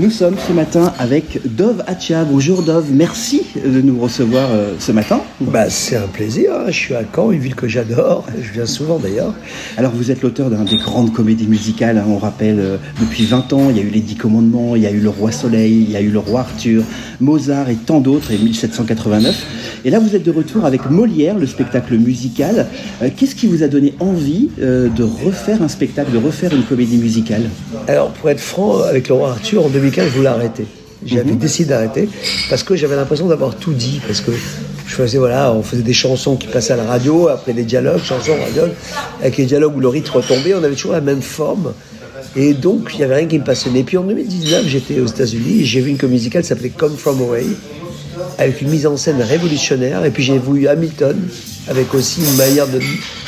Nous sommes ce matin avec Dove Achia. Bonjour Dove, merci de nous recevoir euh, ce matin. Bah, c'est un plaisir, hein. je suis à Caen, une ville que j'adore, je viens souvent d'ailleurs. Alors vous êtes l'auteur d'un des grandes comédies musicales, hein. on rappelle, euh, depuis 20 ans, il y a eu Les Dix Commandements, il y a eu Le Roi Soleil, il y a eu Le Roi Arthur, Mozart et tant d'autres, et 1789. Et là vous êtes de retour avec Molière, le spectacle musical. Euh, Qu'est-ce qui vous a donné envie de refaire un spectacle, de refaire une comédie musicale? Alors pour être franc, avec le roi Arthur, en 2015, je voulais arrêter. J'avais décidé d'arrêter parce que j'avais l'impression d'avoir tout dit, parce que je faisais, voilà, on faisait des chansons qui passaient à la radio, après des dialogues, chansons, radio, avec les dialogues où le rythme retombait, on avait toujours la même forme. Et donc, il n'y avait rien qui me passionnait. Puis en 2019, j'étais aux États-Unis et j'ai vu une comédie musicale qui s'appelait Come From Away, avec une mise en scène révolutionnaire. Et puis j'ai vu Hamilton, avec aussi une manière de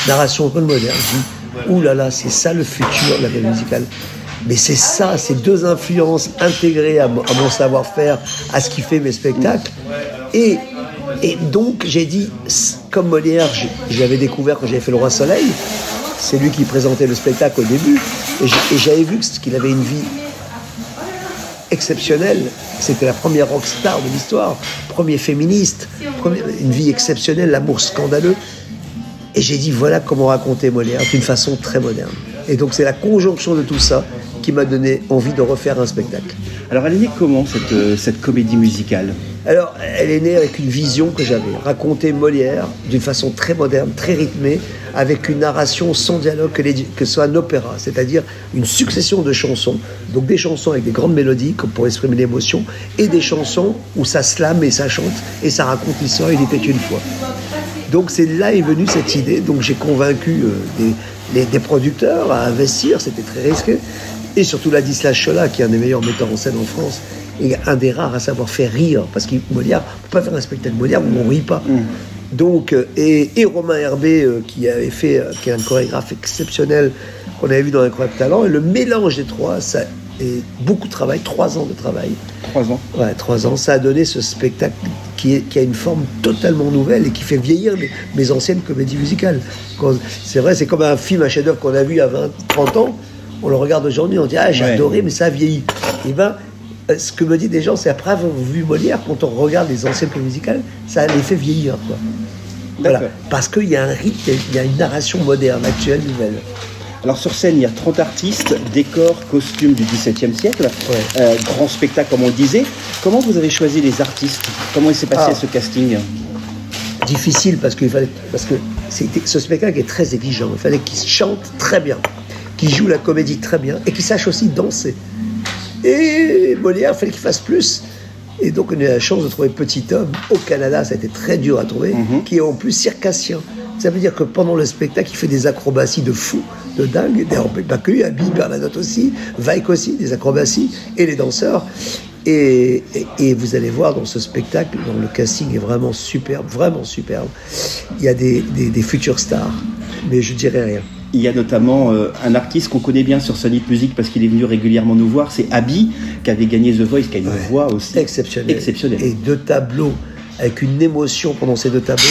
narration un peu moderne. Je dis, ouh là là, c'est ça le futur de la comédie musicale. Mais c'est ça, ces deux influences intégrées à, mon- savoir-faire, à ce qui fait mes spectacles. Et, et donc, j'ai dit, comme Molière, j'avais découvert quand j'avais fait Le Roi Soleil, c'est lui qui présentait le spectacle au début, et j'avais vu qu'il avait une vie exceptionnelle. C'était la première rockstar de l'histoire, premier féministe, une vie exceptionnelle, l'amour scandaleux. Et j'ai dit, voilà comment raconter Molière d'une façon très moderne. Et donc, c'est la conjonction de tout ça qui m'a donné envie de refaire un spectacle. Alors elle est née comment cette, euh, cette comédie musicale? Alors, elle est née avec une vision que j'avais, raconter Molière d'une façon très moderne, très rythmée, avec une narration sans dialogue, que, les- que soit un opéra, c'est-à-dire une succession de chansons, donc des chansons avec des grandes mélodies comme pour exprimer l'émotion, et des chansons où ça slame et ça chante, et ça raconte l'histoire, il était une fois. Donc c'est là est venue cette idée. Donc j'ai convaincu euh, des, les- des producteurs à investir, c'était très risqué. Et surtout Ladislas Chola, qui est un des meilleurs metteurs en scène en France, et un des rares à savoir faire rire, parce que Molière, on peut pas faire un spectacle Molière où on rit pas. Donc, euh, et, et Romain Herbé, euh, qui avait fait, euh, qui est un chorégraphe exceptionnel, qu'on avait vu dans Incroyable Talent, et le mélange des trois, ça est beaucoup de travail, trois ans de travail. Trois ans. Ouais, trois ans, ça a donné ce spectacle qui, est, qui a une forme totalement nouvelle et qui fait vieillir mes, mes anciennes comédies musicales. C'est vrai, c'est comme un film, un chef-d'œuvre qu'on a vu à 20, 30 ans, on le regarde aujourd'hui, on dit Ah, j'ai Ouais. adoré, mais ça a vieilli. Et ben, euh, ce que me disent des gens, c'est après avoir vu Molière, quand on regarde les anciennes comédies musicales, ça les fait vieillir. Quoi. Voilà. Parce qu'il y a un rythme, il y a une narration moderne, actuelle, nouvelle. Alors sur scène, il y a 30 artistes, décors, costumes du XVIIe siècle, Ouais. euh, grand spectacle comme on le disait. Comment vous avez choisi les artistes? Comment il s'est passé Ah. ce casting? Difficile parce qu'il fallait parce que ce spectacle est très exigeant. Il fallait qu'il chante très bien, qu'il joue la comédie très bien et qu'il sache aussi danser. Et Molière, fallait qu'il fasse plus. Et donc on a eu la chance de trouver Petit Homme au Canada, ça a été très dur à trouver, qui est en plus circassien. Ça veut dire que pendant le spectacle, il fait des acrobaties de fou, de dingue. D'ailleurs, pas que lui, Abby Bernadotte aussi, Vaik aussi, des acrobaties, et les danseurs. Et, et- et vous allez voir dans ce spectacle, dont le casting est vraiment superbe, vraiment superbe. Il y a des, des, des futures stars, mais je dirais rien. Il y a notamment euh, un artiste qu'on connaît bien sur Sonic Music parce qu'il est venu régulièrement nous voir, c'est Abby, qui avait gagné The Voice, qui a une voix aussi Exceptionnel. exceptionnelle. Et deux tableaux avec une émotion pendant ces deux tableaux,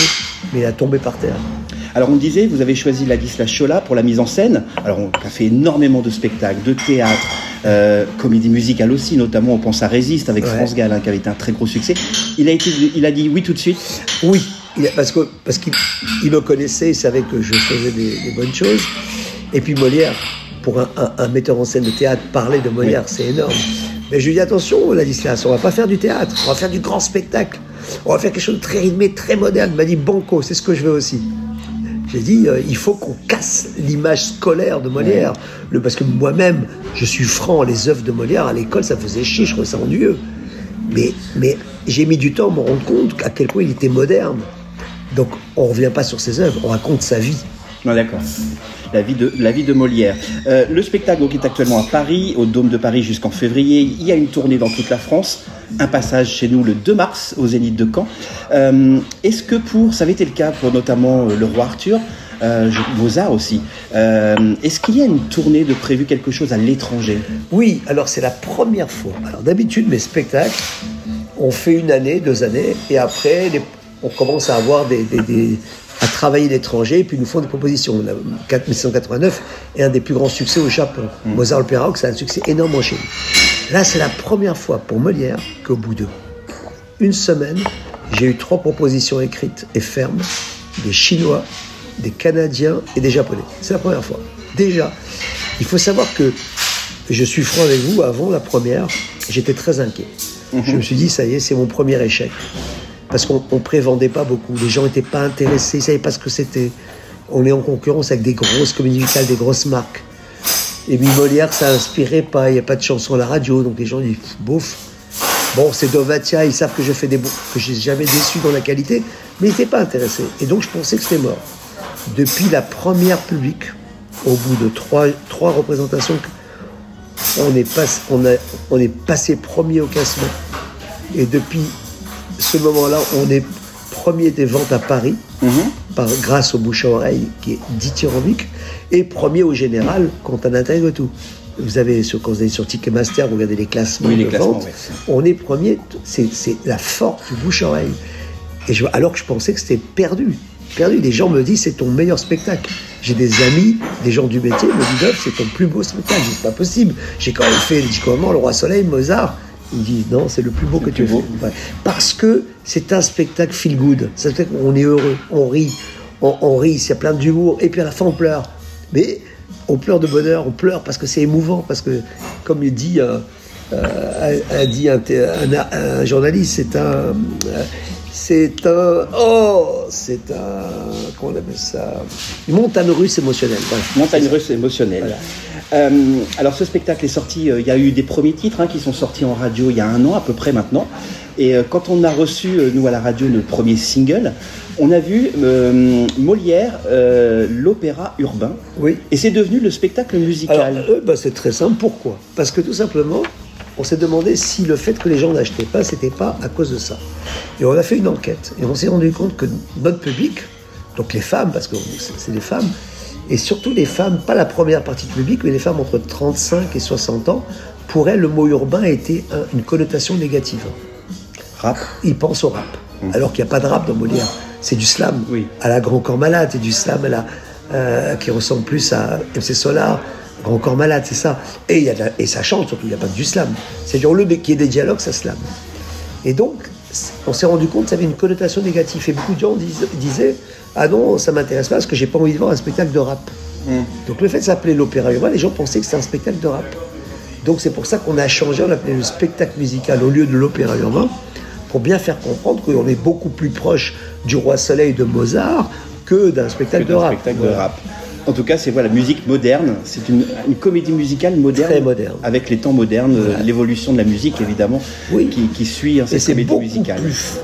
mais il a tombé par terre. Alors on disait, vous avez choisi Ladislas Chola pour la mise en scène. Alors on a fait énormément de spectacles, de théâtre, euh, comédie musicale aussi, notamment on pense à Résiste avec Ouais. France Gall, hein, qui avait été un très gros succès. Il a, été, il a dit oui tout de suite. Oui, parce parce qu'il il me connaissait, il savait que je faisais des, des bonnes choses. Et puis Molière, pour un, un- un metteur en scène de théâtre, parler de Molière, c'est énorme. Mais je lui dis attention, Ladislas, on va pas faire du théâtre, on va faire du grand spectacle. On va faire quelque chose de très rythmé, très moderne. Il m'a dit Banco, c'est ce que je veux aussi. J'ai dit, euh, il faut qu'on casse l'image scolaire de Molière. Le, parce que moi-même, je suis franc, les œuvres de Molière à l'école, ça faisait chier, je trouvais ça ennuyeux. Mais, mais j'ai mis du temps à me rendre compte à quel point il était moderne. Donc on revient pas sur ses œuvres, on raconte sa vie. Non, d'accord. La vie de, Molière. Euh, le spectacle donc, est actuellement à Paris, au Dôme de Paris jusqu'en février. Il y a une tournée dans toute la France. Un passage chez nous le 2 mars au Zénith de Caen. Euh, Est-ce que pour, ça avait été le cas pour notamment euh, le roi Arthur, Mozart aussi, est-ce qu'il y a une tournée de prévu quelque chose à l'étranger? Oui, alors c'est la première fois. Alors d'habitude, mes spectacles, on fait une année, deux années, et après, on commence à avoir des- à travailler l'étranger, et puis ils nous font des propositions. La- 4789 est un des plus grands succès au Japon. Mozart le c'est un succès énorme en Chine. Là, c'est la première fois pour Molière qu'au bout de une semaine, j'ai eu trois propositions écrites et fermes des Chinois, des Canadiens et des Japonais. C'est la première fois. Déjà, il faut savoir que je suis franc avec vous, avant la première, j'étais très inquiet. Je me suis dit, ça y est, c'est mon premier échec. Parce qu'on ne prévendait pas beaucoup. Les gens n'étaient pas intéressés, ils ne savaient pas ce que c'était. On est en concurrence avec des grosses comédies des grosses marques. Et puis Molière, ça inspirait pas. Il n'y a pas de chanson à la radio. Donc les gens disent, bouf. Bon, c'est Dovatia, ils savent que je fais des que j'ai jamais déçu dans la qualité, mais ils n'étaient pas intéressés. Et donc je pensais que c'était mort. Depuis la première publique, au bout de trois, représentations, on est, est passé premier au classement. Et depuis ce moment-là, on est premier des ventes à Paris, mhm. par, grâce au bouche à oreille qui est dithyrambique, et premier au général quand on intègre tout. Vous avez, sur, quand vous allez sur Ticketmaster, vous regardez les classements de vente, on est premier, c'est la force du bouche à oreille. Et je, alors que je pensais que c'était perdu. Perdu. Les gens me disent c'est ton meilleur spectacle. J'ai des amis, des gens du métier, me disent c'est ton plus beau spectacle. C'est pas possible. J'ai quand même fait les comment, Le Roi Soleil, Mozart. Ils disent non, c'est le plus beau que tu as fait. Parce que c'est un spectacle feel good. C'est un on est heureux, on rit, on, rit, il y a plein d'humour. Et puis à la fin, on pleure. Mais on pleure de bonheur, on pleure parce que c'est émouvant, parce que, comme il dit, euh, euh, a, dit un, un, journaliste, c'est un. C'est un. Oh C'est un. Comment on appelle ça? Une montagne russe émotionnelle. Montagne russe émotionnelle. Euh, alors ce spectacle est sorti, il y a eu des premiers titres hein, qui sont sortis en radio il y a un an à peu près maintenant. Et quand on a reçu, nous à la radio, le premier single, on a vu euh, Molière, euh, l'opéra urbain. Oui. Et c'est devenu le spectacle musical. Euh, bah, c'est très simple. Pourquoi? Parce que tout simplement, on s'est demandé si le fait que les gens n'achetaient pas, c'était pas à cause de ça. Et on a fait une enquête. Et on s'est rendu compte que notre public, donc les femmes, parce que c'est des femmes, et surtout les femmes, pas la première partie du public, mais les femmes entre 35 et 60 ans, pour elles, le mot urbain était une connotation négative. Rap Ils pensent au rap. Mmh. Alors qu'il n'y a pas de rap dans Molière c'est du slam. Oui. À la Grand Corps Malade, c'est du slam à la, euh, qui ressemble plus à MC Solar, Corps Malade, c'est ça. Et, y a et ça chante surtout, il n'y a pas du slam. C'est dire le qui est des dialogues, ça slam. Et donc, on s'est rendu compte que ça avait une connotation négative. Et beaucoup de gens disaient Ah non, ça m'intéresse pas parce que j'ai pas envie de voir un spectacle de rap. Mm. Donc le fait de s'appeler l'opéra urbain, les gens pensaient que c'était un spectacle de rap. Donc c'est pour ça qu'on a changé, on appelé le spectacle musical au lieu de l'opéra urbain pour bien faire comprendre qu'on est beaucoup plus proche du Roi Soleil de Mozart que d'un spectacle, de, rap. spectacle de rap. En tout cas, c'est voilà, musique moderne. C'est une, comédie musicale moderne, Très moderne, avec les temps modernes, l'évolution de la musique évidemment, oui. qui, suit hein, cette comédie musicale. Plus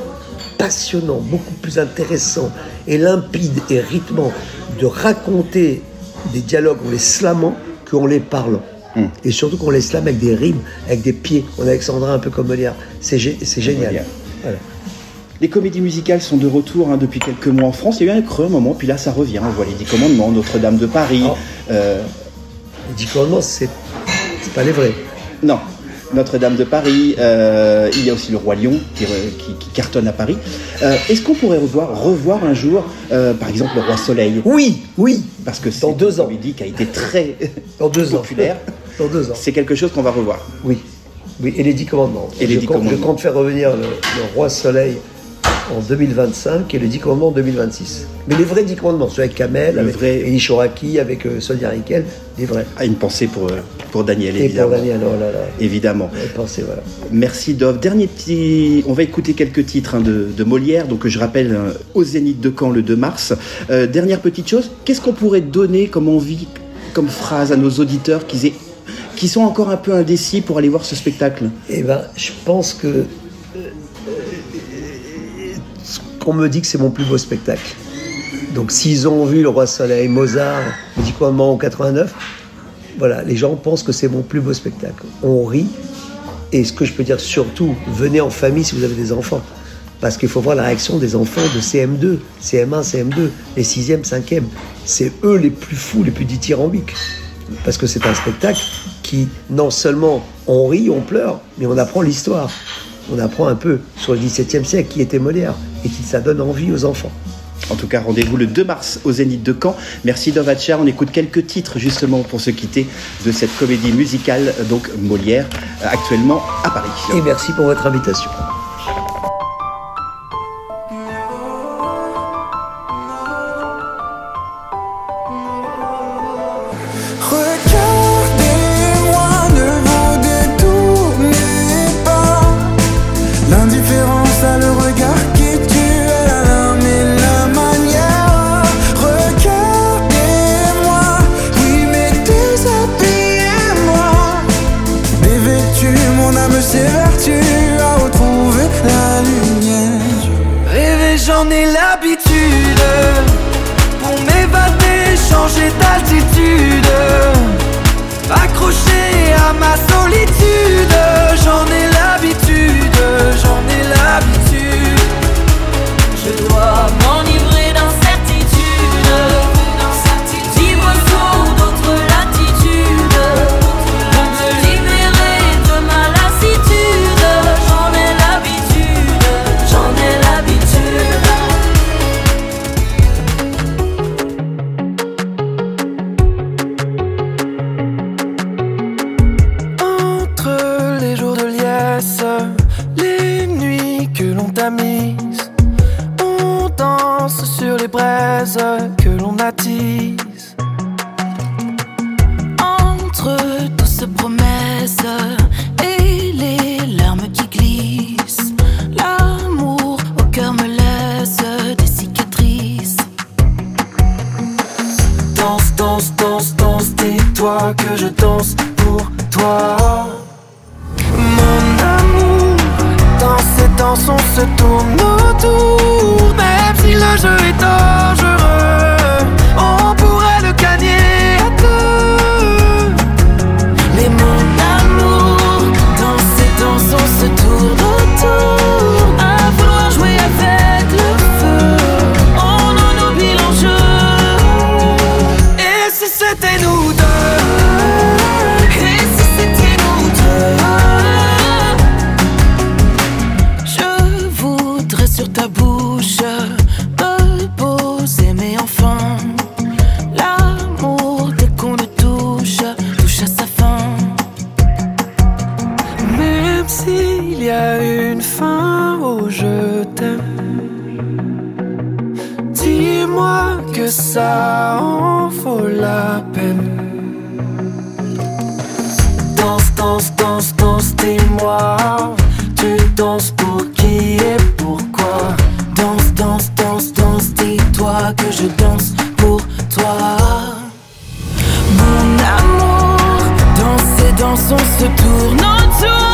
passionnant, beaucoup plus intéressant et limpide et rythmant de raconter des dialogues en les slamant qu'en les parlant. Hmm. Et surtout qu'on les slame avec des rimes, avec des pieds. On a Alexandra un peu comme Molière. C'est génial. Les comédies musicales sont de retour hein, depuis quelques mois en France. Il y a eu un creux un moment, puis là ça revient. On voit les Dix Commandements, Notre-Dame de Paris. Oh. Euh, les Dix Commandements, c'est pas les vrais. Non, notre-Dame de Paris, euh, il y a aussi le Roi Lion qui, qui, cartonne à Paris. Euh, est-ce qu'on pourrait revoir, revoir un jour, par exemple, le Roi Soleil? Oui, oui. Parce que c'est une comédie qui a été très Dans deux populaire. Ans. Dans deux ans. C'est quelque chose qu'on va revoir. Oui. Oui, et les dix commandements. Et les je, dix compte, commandements. je compte faire revenir le, Roi Soleil en 2025 et les dix commandements en 2026. Mais les vrais dix commandements, ceux avec Kamel, avec vrai... Choraki, avec euh, Sonia Riquel, les vrais. Ah, une pensée pour, euh, pour Daniel, et évidemment. pour Daniel, oh là là. Évidemment. Une pensée, voilà. Merci Dov. Dernier petit... On va écouter quelques titres hein, de, de, Molière, donc je rappelle euh, au Zénith de Caen le 2 mars. Euh, dernière petite chose, qu'est-ce qu'on pourrait donner comme envie, comme phrase à nos auditeurs qu'ils aient qui sont encore un peu indécis pour aller voir ce spectacle? Eh ben, je pense que qu'on me dit que c'est mon plus beau spectacle. Donc s'ils ont vu Le Roi Soleil, Mozart, Commandements en 89, voilà, les gens pensent que c'est mon plus beau spectacle. On rit. Et ce que je peux dire surtout, venez en famille si vous avez des enfants. Parce qu'il faut voir la réaction des enfants de CM2, CM1, CM2, les 6e, 5e. C'est eux les plus fous, les plus dithyrambiques. Parce que c'est un spectacle qui, non seulement on rit, on pleure, mais on apprend l'histoire on apprend un peu sur le XVIIe siècle qui était Molière et qui ça donne envie aux enfants. En tout cas, rendez-vous le 2 mars au Zénith de Caen. Merci Dovacha. On écoute quelques titres justement pour se quitter de cette comédie musicale, donc Molière, euh, actuellement à Paris. Et merci pour votre invitation. que je danse pour toi. Mon amour, dans ces danses, on se tourne autour.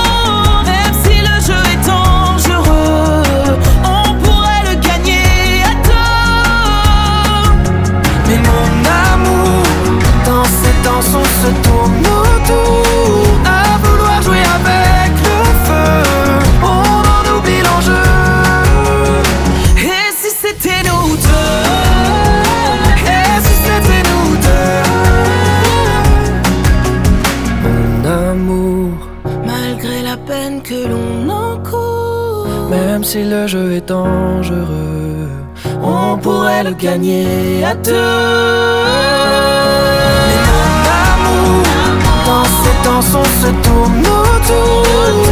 si le jeu est dangereux, on pourrait le gagner à deux. Mais dans l'amour, dans ces danses, on se tourne autour.